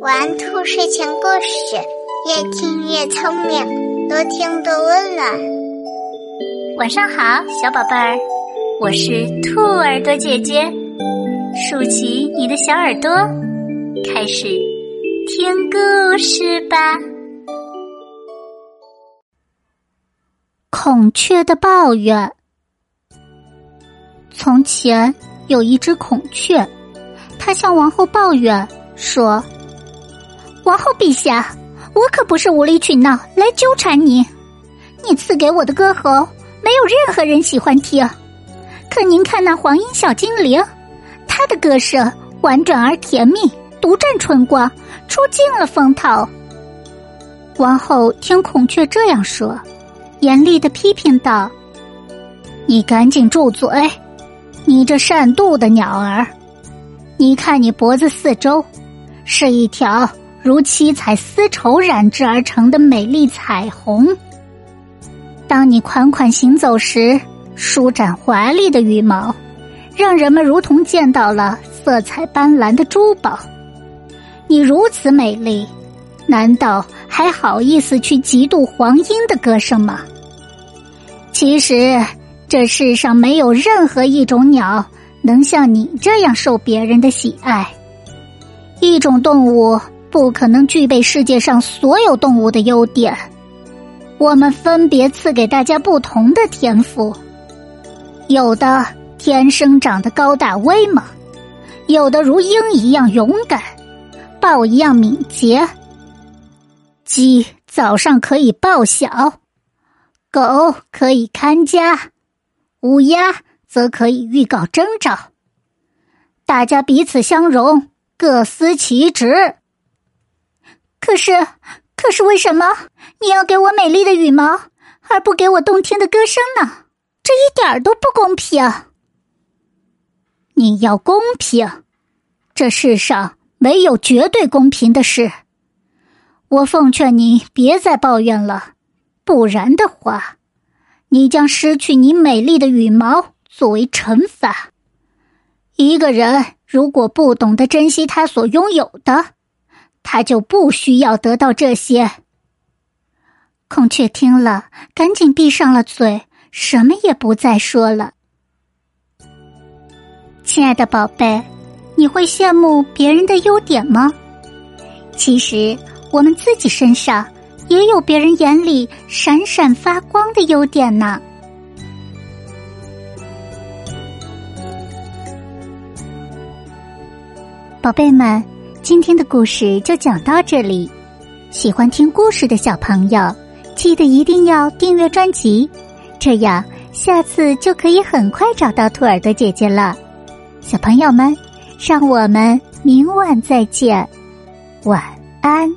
玩兔睡前故事，越听越聪明，多听多温暖。晚上好，小宝贝儿，我是兔耳朵姐姐，竖起你的小耳朵，开始听故事吧。孔雀的抱怨。从前有一只孔雀，他向王后抱怨说：“王后陛下，我可不是无理取闹来纠缠你。你赐给我的歌喉，没有任何人喜欢听。可您看那黄莺小精灵，它的歌声婉转而甜蜜，独占春光，出尽了风头。”王后听孔雀这样说，严厉的批评道：“你赶紧住嘴！”你这善妒的鸟儿，你看你脖子四周，是一条如七彩丝绸染制而成的美丽彩虹。当你款款行走时，舒展华丽的羽毛，让人们如同见到了色彩斑斓的珠宝。你如此美丽，难道还好意思去嫉妒黄莺的歌声吗？其实。这世上没有任何一种鸟能像你这样受别人的喜爱。一种动物不可能具备世界上所有动物的优点。我们分别赐给大家不同的天赋，有的天生长得高大威猛，有的如鹰一样勇敢，豹一样敏捷。鸡早上可以报晓，狗可以看家。乌鸦则可以预告征兆，大家彼此相容，各司其职。可是，可是为什么你要给我美丽的羽毛，而不给我动听的歌声呢？这一点儿都不公平。你要公平，这世上没有绝对公平的事。我奉劝你别再抱怨了，不然的话。你将失去你美丽的羽毛作为惩罚。一个人如果不懂得珍惜他所拥有的，他就不需要得到这些。孔雀听了，赶紧闭上了嘴，什么也不再说了。亲爱的宝贝，你会羡慕别人的优点吗？其实，我们自己身上。也有别人眼里闪闪发光的优点呢，宝贝们，今天的故事就讲到这里。喜欢听故事的小朋友，记得一定要订阅专辑，这样下次就可以很快找到兔耳朵姐姐了。小朋友们，让我们明晚再见，晚安。